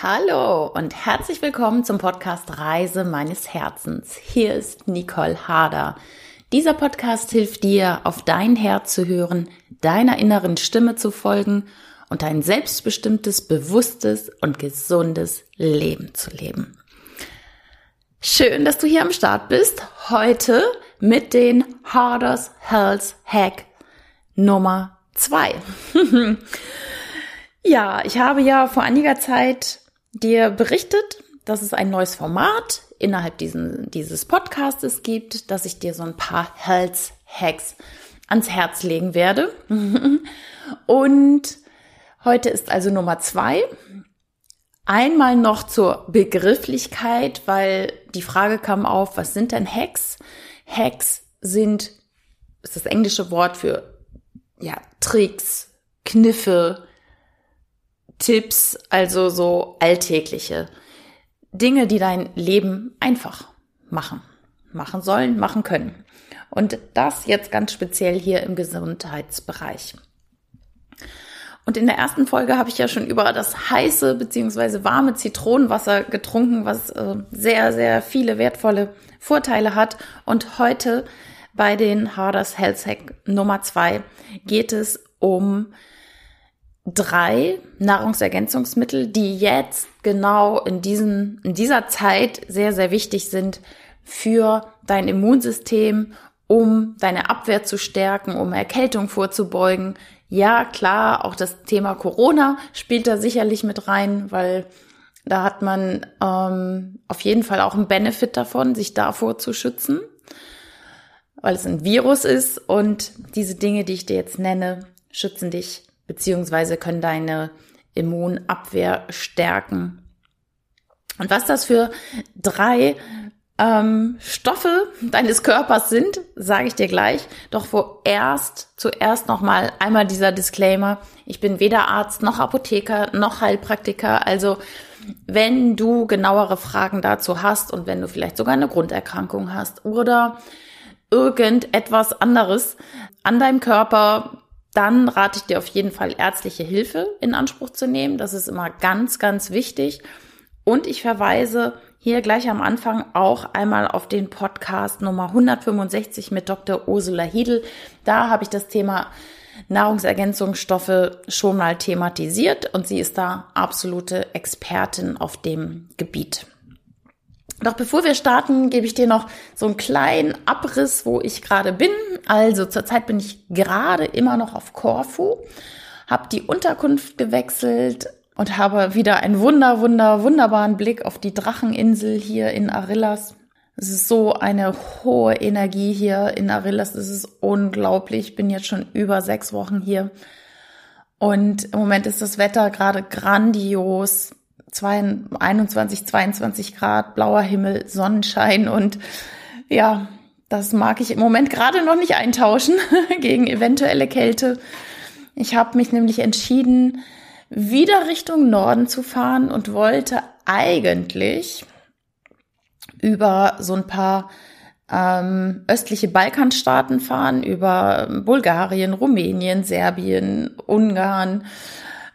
Hallo und herzlich willkommen zum Podcast Reise meines Herzens. Hier ist Nicole Harder. Dieser Podcast hilft dir, auf dein Herz zu hören, deiner inneren Stimme zu folgen und ein selbstbestimmtes, bewusstes und gesundes Leben zu leben. Schön, dass du hier am Start bist. Heute mit den Harders Health Hack Nummer zwei. ja, ich habe ja vor einiger Zeit dir berichtet, dass es ein neues Format innerhalb diesen, dieses Podcastes gibt, dass ich dir so ein paar Health Hacks ans Herz legen werde. Und heute ist also Nummer zwei. Einmal noch zur Begrifflichkeit, weil die Frage kam auf, was sind denn Hacks? Hacks sind, ist das englische Wort für, ja, Tricks, Kniffe, Tipps, also so alltägliche Dinge, die dein Leben einfach machen, machen sollen, machen können. Und das jetzt ganz speziell hier im Gesundheitsbereich. Und in der ersten Folge habe ich ja schon über das heiße beziehungsweise warme Zitronenwasser getrunken, was äh, sehr, sehr viele wertvolle Vorteile hat. Und heute bei den Harders Health Hack Nummer zwei geht es um drei Nahrungsergänzungsmittel, die jetzt genau in diesen, in dieser Zeit sehr, sehr wichtig sind für dein Immunsystem, um deine Abwehr zu stärken, um Erkältung vorzubeugen. Ja, klar, auch das Thema Corona spielt da sicherlich mit rein, weil da hat man ähm, auf jeden Fall auch einen Benefit davon, sich davor zu schützen, weil es ein Virus ist und diese Dinge, die ich dir jetzt nenne, schützen dich beziehungsweise können deine Immunabwehr stärken. Und was das für drei ähm, Stoffe deines Körpers sind, sage ich dir gleich. Doch vorerst, zuerst nochmal einmal dieser Disclaimer. Ich bin weder Arzt noch Apotheker noch Heilpraktiker. Also wenn du genauere Fragen dazu hast und wenn du vielleicht sogar eine Grunderkrankung hast oder irgendetwas anderes an deinem Körper, dann rate ich dir auf jeden Fall ärztliche Hilfe in Anspruch zu nehmen. Das ist immer ganz, ganz wichtig. Und ich verweise hier gleich am Anfang auch einmal auf den Podcast Nummer 165 mit Dr. Ursula Hiedel. Da habe ich das Thema Nahrungsergänzungsstoffe schon mal thematisiert und sie ist da absolute Expertin auf dem Gebiet. Doch bevor wir starten, gebe ich dir noch so einen kleinen Abriss, wo ich gerade bin. Also zurzeit bin ich gerade immer noch auf Korfu, habe die Unterkunft gewechselt und habe wieder einen wunder, wunder, wunderbaren Blick auf die Dracheninsel hier in Arillas. Es ist so eine hohe Energie hier in Arillas. Es ist unglaublich. Ich bin jetzt schon über sechs Wochen hier. Und im Moment ist das Wetter gerade grandios. 21, 22 Grad, blauer Himmel, Sonnenschein und ja, das mag ich im Moment gerade noch nicht eintauschen gegen eventuelle Kälte. Ich habe mich nämlich entschieden, wieder Richtung Norden zu fahren und wollte eigentlich über so ein paar ähm, östliche Balkanstaaten fahren, über Bulgarien, Rumänien, Serbien, Ungarn,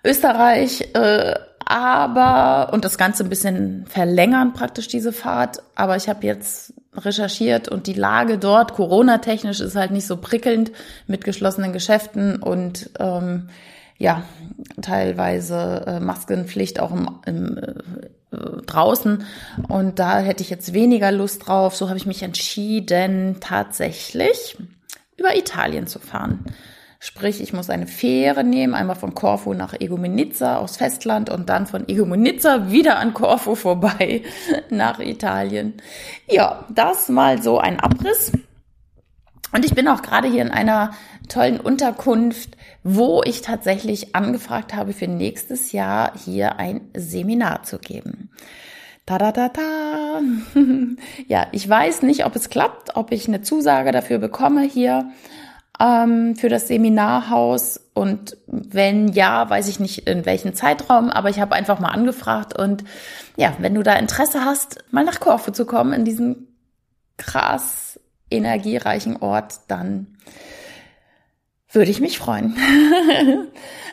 Österreich, äh, aber und das Ganze ein bisschen verlängern praktisch diese Fahrt. Aber ich habe jetzt recherchiert und die Lage dort Corona-technisch ist halt nicht so prickelnd mit geschlossenen Geschäften und ähm, ja teilweise äh, Maskenpflicht auch im, im äh, draußen und da hätte ich jetzt weniger Lust drauf. So habe ich mich entschieden tatsächlich über Italien zu fahren. Sprich, ich muss eine Fähre nehmen, einmal von Korfu nach Egomenica aufs Festland und dann von Egomenica wieder an Korfu vorbei nach Italien. Ja, das mal so ein Abriss. Und ich bin auch gerade hier in einer tollen Unterkunft, wo ich tatsächlich angefragt habe, für nächstes Jahr hier ein Seminar zu geben. Da da da da. ja, ich weiß nicht, ob es klappt, ob ich eine Zusage dafür bekomme hier ähm, für das Seminarhaus? Und wenn ja, weiß ich nicht in welchem Zeitraum, aber ich habe einfach mal angefragt und ja, wenn du da Interesse hast, mal nach Korfu zu kommen, in diesen krass energiereichen Ort, dann Würde ich mich freuen.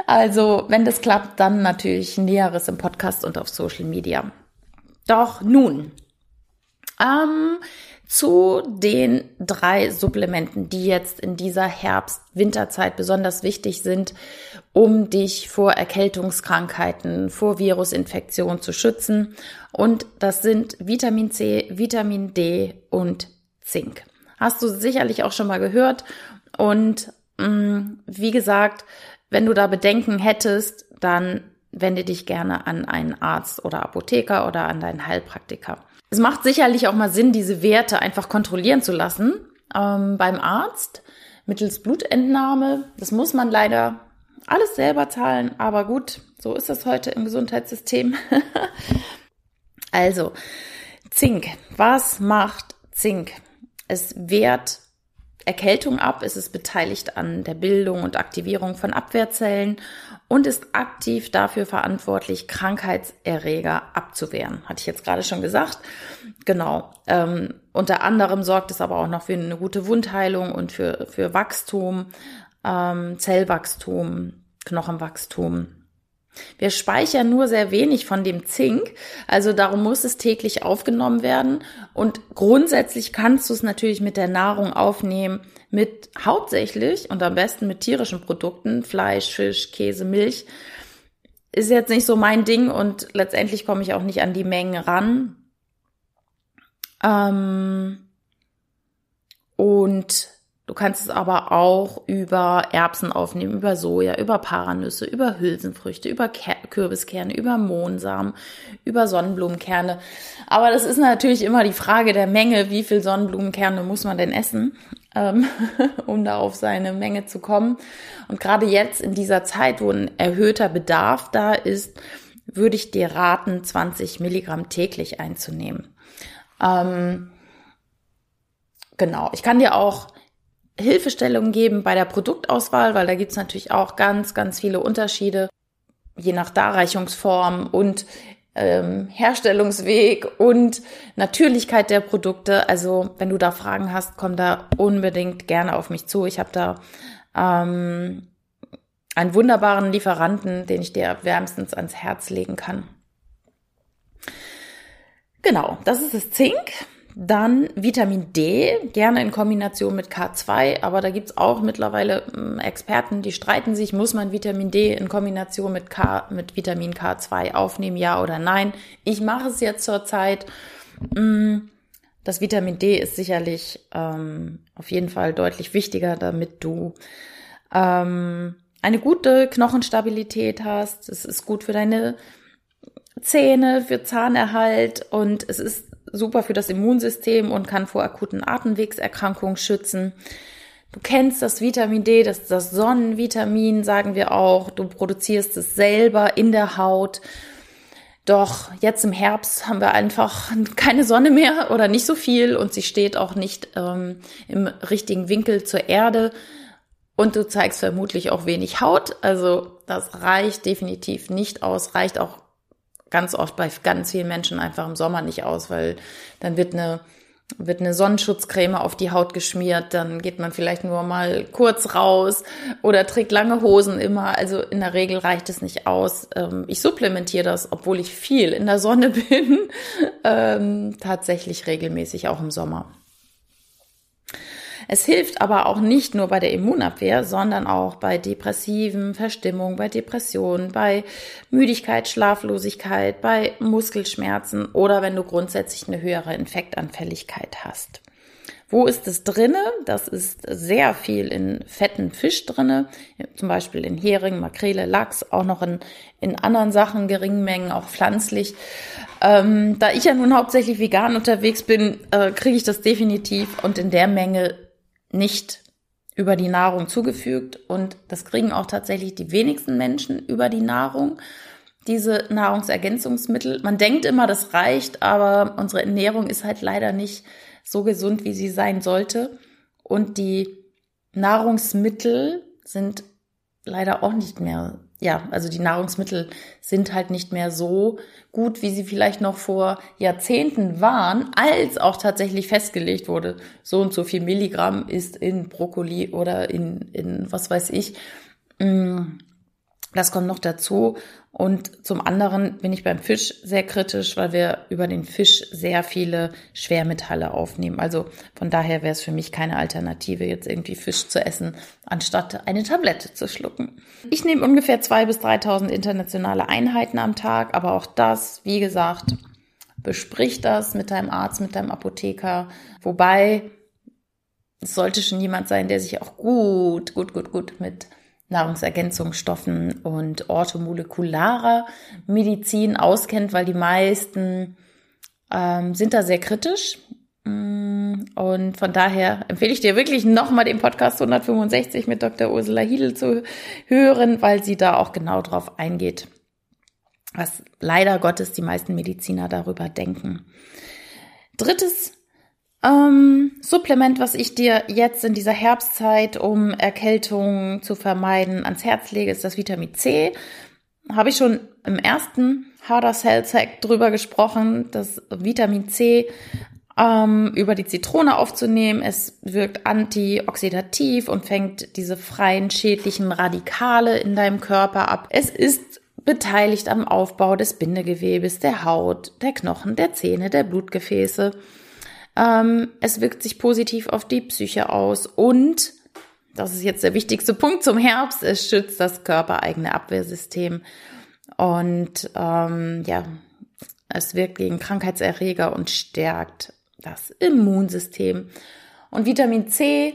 also, wenn das klappt, dann natürlich Näheres im Podcast und auf Social Media. Doch nun, ähm, zu den drei Supplementen, die jetzt in dieser Herbst-Winterzeit besonders wichtig sind, um dich vor Erkältungskrankheiten, vor Virusinfektionen zu schützen. Und das sind Vitamin C, Vitamin D und Zink. Hast du sicherlich auch schon mal gehört. Und mh, mm, wie gesagt, wenn du da Bedenken hättest, dann wende dich gerne an einen Arzt oder Apotheker oder an deinen Heilpraktiker. Es macht sicherlich auch mal Sinn, diese Werte einfach kontrollieren zu lassen ähm, beim Arzt mittels Blutentnahme. Das muss man leider alles selber zahlen, aber gut, so ist das heute im Gesundheitssystem. also, Zink. Was macht Zink? Es wehrt Erkältung ab, es ist beteiligt an der Bildung und Aktivierung von Abwehrzellen und ist aktiv dafür verantwortlich, Krankheitserreger abzuwehren. Hatte ich jetzt gerade schon gesagt. Genau. Ähm, unter anderem sorgt es aber auch noch für eine gute Wundheilung und für, für Wachstum, ähm, Zellwachstum, Knochenwachstum. Wir speichern nur sehr wenig von dem Zink, also darum muss es täglich aufgenommen werden. Und grundsätzlich kannst du es natürlich mit der Nahrung aufnehmen, mit hauptsächlich und am besten mit tierischen Produkten, Fleisch, Fisch, Käse, Milch. Ist jetzt nicht so mein Ding und letztendlich komme ich auch nicht an die Mengen ran. Ähm und Du kannst es aber auch über Erbsen aufnehmen, über Soja, über Paranüsse, über Hülsenfrüchte, über Kürbiskerne, über Mohnsamen, über Sonnenblumenkerne. Aber das ist natürlich immer die Frage der Menge, wie viel Sonnenblumenkerne muss man denn essen, ähm, um da auf seine Menge zu kommen. Und gerade jetzt in dieser Zeit, wo ein erhöhter Bedarf da ist, würde ich dir raten, 20 Milligramm täglich einzunehmen. Ähm, genau. Ich kann dir auch Hilfestellung geben bei der Produktauswahl, weil da gibt's natürlich auch ganz, ganz viele Unterschiede, je nach Darreichungsform und ähm, Herstellungsweg und Natürlichkeit der Produkte. Also wenn du da Fragen hast, komm da unbedingt gerne auf mich zu. Ich habe da ähm, einen wunderbaren Lieferanten, den ich dir wärmstens ans Herz legen kann. Genau, das ist das Zink. Dann Vitamin D, gerne in Kombination mit K2, aber da gibt's auch mittlerweile hm, Experten, die streiten sich, muss man Vitamin D in Kombination mit, K, mit Vitamin K2 aufnehmen, ja oder nein. Ich mache es jetzt zurzeit. Hm, das Vitamin D ist sicherlich ähm, auf jeden Fall deutlich wichtiger, damit du ähm, eine gute Knochenstabilität hast. Es ist gut für deine Zähne, für Zahnerhalt und es ist super für das Immunsystem und kann vor akuten Atemwegserkrankungen schützen. Du kennst das Vitamin D, das ist das Sonnenvitamin, sagen wir auch. Du produzierst es selber in der Haut. Doch jetzt im Herbst haben wir einfach keine Sonne mehr oder nicht so viel und sie steht auch nicht ähm, im richtigen Winkel zur Erde. Und du zeigst vermutlich auch wenig Haut. Also das reicht definitiv nicht aus, reicht auch ganz oft bei ganz vielen Menschen einfach im Sommer nicht aus, weil dann wird eine wird eine Sonnenschutzcreme auf die Haut geschmiert, dann geht man vielleicht nur mal kurz raus oder trägt lange Hosen immer. Also in der Regel reicht es nicht aus. Ähm, ich supplementiere das, obwohl ich viel in der Sonne bin, ähm, tatsächlich regelmäßig auch im Sommer. Es hilft aber auch nicht nur bei der Immunabwehr, sondern auch bei depressiven Verstimmung, bei Depressionen, bei Müdigkeit, Schlaflosigkeit, bei Muskelschmerzen oder wenn du grundsätzlich eine höhere Infektanfälligkeit hast. Wo ist es drinne? Das ist sehr viel in fetten Fisch drinne, zum Beispiel in Hering, Makrele, Lachs, auch noch in, in anderen Sachen, geringen Mengen, auch pflanzlich. Ähm, da ich ja nun hauptsächlich vegan unterwegs bin, äh, kriege ich das definitiv und in der Menge nicht über die Nahrung zugefügt und das kriegen auch tatsächlich die wenigsten Menschen über die Nahrung. Diese Nahrungsergänzungsmittel. Man denkt immer, das reicht, aber unsere Ernährung ist halt leider nicht so gesund, wie sie sein sollte. Und die Nahrungsmittel sind leider auch nicht mehr ja, also die Nahrungsmittel sind halt nicht mehr so gut, wie sie vielleicht noch vor Jahrzehnten waren, als auch tatsächlich festgelegt wurde, so und so viel Milligramm ist in Brokkoli oder in, in was weiß ich. Mm, das kommt noch dazu. Und zum anderen bin ich beim Fisch sehr kritisch, weil wir über den Fisch sehr viele Schwermetalle aufnehmen. Also von daher wäre es für mich keine Alternative, jetzt irgendwie Fisch zu essen, anstatt eine Tablette zu schlucken. Ich nehme ungefähr zwei bis 3.000 internationale Einheiten am Tag, aber auch das, wie gesagt, besprich das mit deinem Arzt, mit deinem Apotheker. Wobei es sollte schon jemand sein, der sich auch gut, gut, gut, gut mit Nahrungsergänzungsstoffen und orthomolekularer Medizin auskennt, weil die meisten ähm, sind da sehr kritisch. Mm, und von daher empfehle ich dir wirklich nochmal den Podcast 165 mit Dr. Ursula Hiedel zu hören, weil sie da auch genau drauf eingeht, was leider Gottes die meisten Mediziner darüber denken. Drittes ähm, Supplement, was ich dir jetzt in dieser Herbstzeit, um Erkältung zu vermeiden, ans Herz lege, ist das Vitamin C. Habe ich schon im ersten Harder Cell Hack drüber gesprochen, das Vitamin C ähm, über die Zitrone aufzunehmen. Es wirkt antioxidativ und fängt diese freien schädlichen Radikale in deinem Körper ab. Es ist beteiligt am Aufbau des Bindegewebes, der Haut, der Knochen, der Zähne, der Blutgefäße. Ähm, es wirkt sich positiv auf die Psyche aus und, das ist jetzt der wichtigste Punkt zum Herbst, es schützt das körpereigene Abwehrsystem und ähm, ja, es wirkt gegen Krankheitserreger und stärkt das Immunsystem. Und Vitamin C,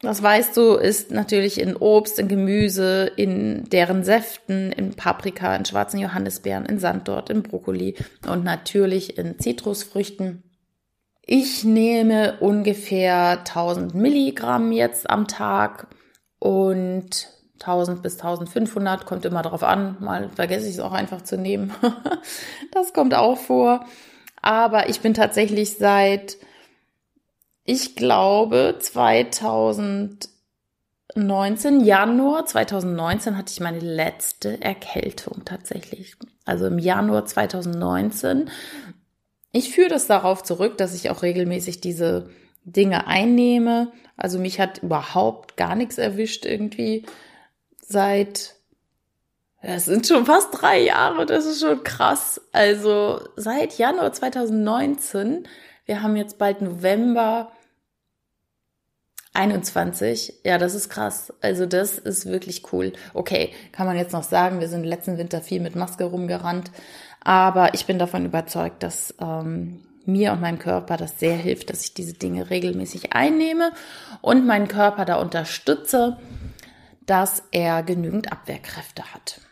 das weißt du, ist natürlich in Obst, in Gemüse, in deren Säften, in Paprika, in schwarzen Johannisbeeren, in Sanddort, in Brokkoli und natürlich in Zitrusfrüchten. Ich nehme ungefähr 1000 Milligramm jetzt am Tag und 1000 bis 1500 kommt immer darauf an. Mal vergesse ich es auch einfach zu nehmen. das kommt auch vor. Aber ich bin tatsächlich seit, ich glaube, 2019, Januar 2019 hatte ich meine letzte Erkältung tatsächlich. Also im Januar 2019 ich führe das darauf zurück, dass ich auch regelmäßig diese Dinge einnehme. Also mich hat überhaupt gar nichts erwischt irgendwie seit, es sind schon fast drei Jahre, das ist schon krass. Also seit Januar 2019, wir haben jetzt bald November 21, ja, das ist krass. Also das ist wirklich cool. Okay, kann man jetzt noch sagen, wir sind letzten Winter viel mit Maske rumgerannt. Aber ich bin davon überzeugt, dass ähm, mir und meinem Körper das sehr hilft, dass ich diese Dinge regelmäßig einnehme und meinen Körper da unterstütze, dass er genügend Abwehrkräfte hat.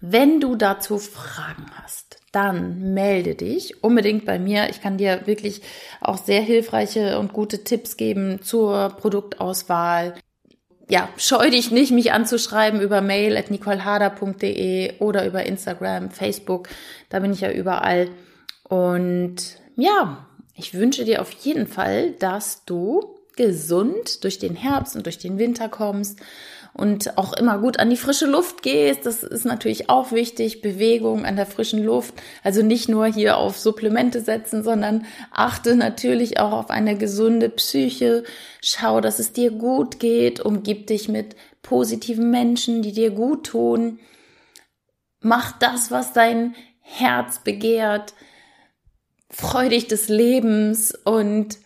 Wenn du dazu Fragen hast, dann melde dich unbedingt bei mir. Ich kann dir wirklich auch sehr hilfreiche und gute Tipps geben zur Produktauswahl, ja, scheu dich nicht, mich anzuschreiben über mail at nicolehader.de oder über Instagram, Facebook. Da bin ich ja überall. Und ja, ich wünsche dir auf jeden Fall, dass du gesund durch den Herbst und durch den Winter kommst und auch immer gut an die frische Luft gehst. Das ist natürlich auch wichtig. Bewegung an der frischen Luft. Also nicht nur hier auf Supplemente setzen, sondern achte natürlich auch auf eine gesunde Psyche. Schau, dass es dir gut geht. Umgib dich mit positiven Menschen, die dir gut tun. Mach das, was dein Herz begehrt. Freu dich des Lebens und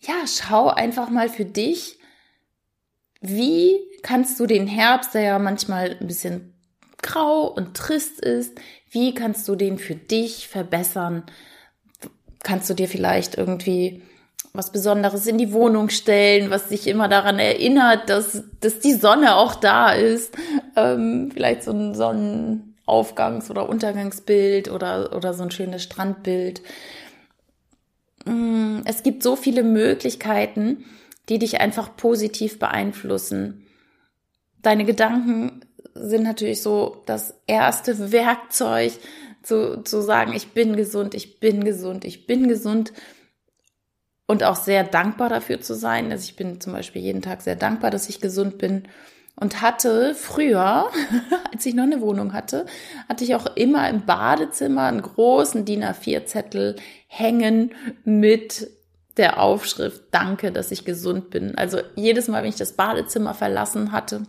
ja, schau einfach mal für dich, wie kannst du den Herbst, der ja manchmal ein bisschen grau und trist ist, wie kannst du den für dich verbessern? Kannst du dir vielleicht irgendwie was Besonderes in die Wohnung stellen, was dich immer daran erinnert, dass, dass die Sonne auch da ist? Ähm, vielleicht so ein Sonnenaufgangs- oder Untergangsbild oder, oder so ein schönes Strandbild. Mm, es gibt so viele Möglichkeiten, die dich einfach positiv beeinflussen. Deine Gedanken sind natürlich so das erste Werkzeug, zu, zu sagen, ich bin gesund, ich bin gesund, ich bin gesund und auch sehr dankbar dafür zu sein. Also ich bin zum Beispiel jeden Tag sehr dankbar, dass ich gesund bin und hatte früher, als ich noch eine Wohnung hatte, hatte ich auch immer im Badezimmer einen großen DIN A4-Zettel hängen mit der Aufschrift Danke, dass ich gesund bin. Also jedes Mal, wenn ich das Badezimmer verlassen hatte,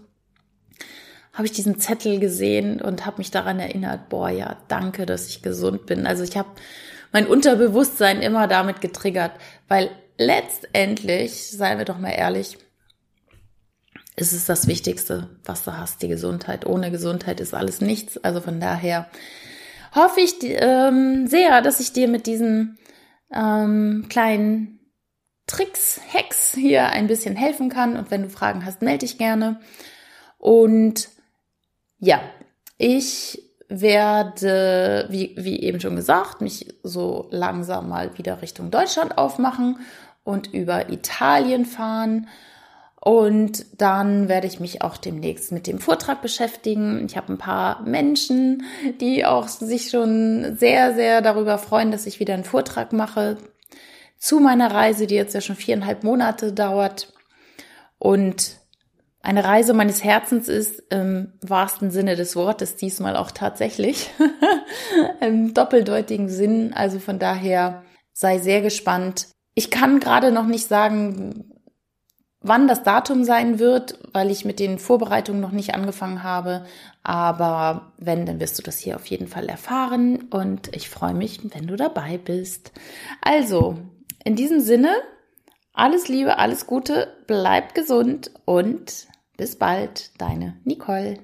habe ich diesen Zettel gesehen und habe mich daran erinnert, boah, ja, danke, dass ich gesund bin. Also ich habe mein Unterbewusstsein immer damit getriggert, weil letztendlich, seien wir doch mal ehrlich, ist es das Wichtigste, was du hast, die Gesundheit. Ohne Gesundheit ist alles nichts. Also von daher hoffe ich ähm, sehr, dass ich dir mit diesen ähm, kleinen Tricks, Hacks hier ein bisschen helfen kann. Und wenn du Fragen hast, melde dich gerne. Und ja, ich werde, wie, wie eben schon gesagt, mich so langsam mal wieder Richtung Deutschland aufmachen und über Italien fahren und dann werde ich mich auch demnächst mit dem Vortrag beschäftigen. Ich habe ein paar Menschen, die auch sich schon sehr, sehr darüber freuen, dass ich wieder einen Vortrag mache zu meiner Reise, die jetzt ja schon viereinhalb Monate dauert. Und eine Reise meines Herzens ist im wahrsten Sinne des Wortes diesmal auch tatsächlich im doppeldeutigen Sinn. Also von daher sei sehr gespannt. Ich kann gerade noch nicht sagen, wann das Datum sein wird, weil ich mit den Vorbereitungen noch nicht angefangen habe. Aber wenn, dann wirst du das hier auf jeden Fall erfahren und ich freue mich, wenn du dabei bist. Also, in diesem Sinne, alles Liebe, alles Gute, bleib gesund und bis bald, deine Nicole.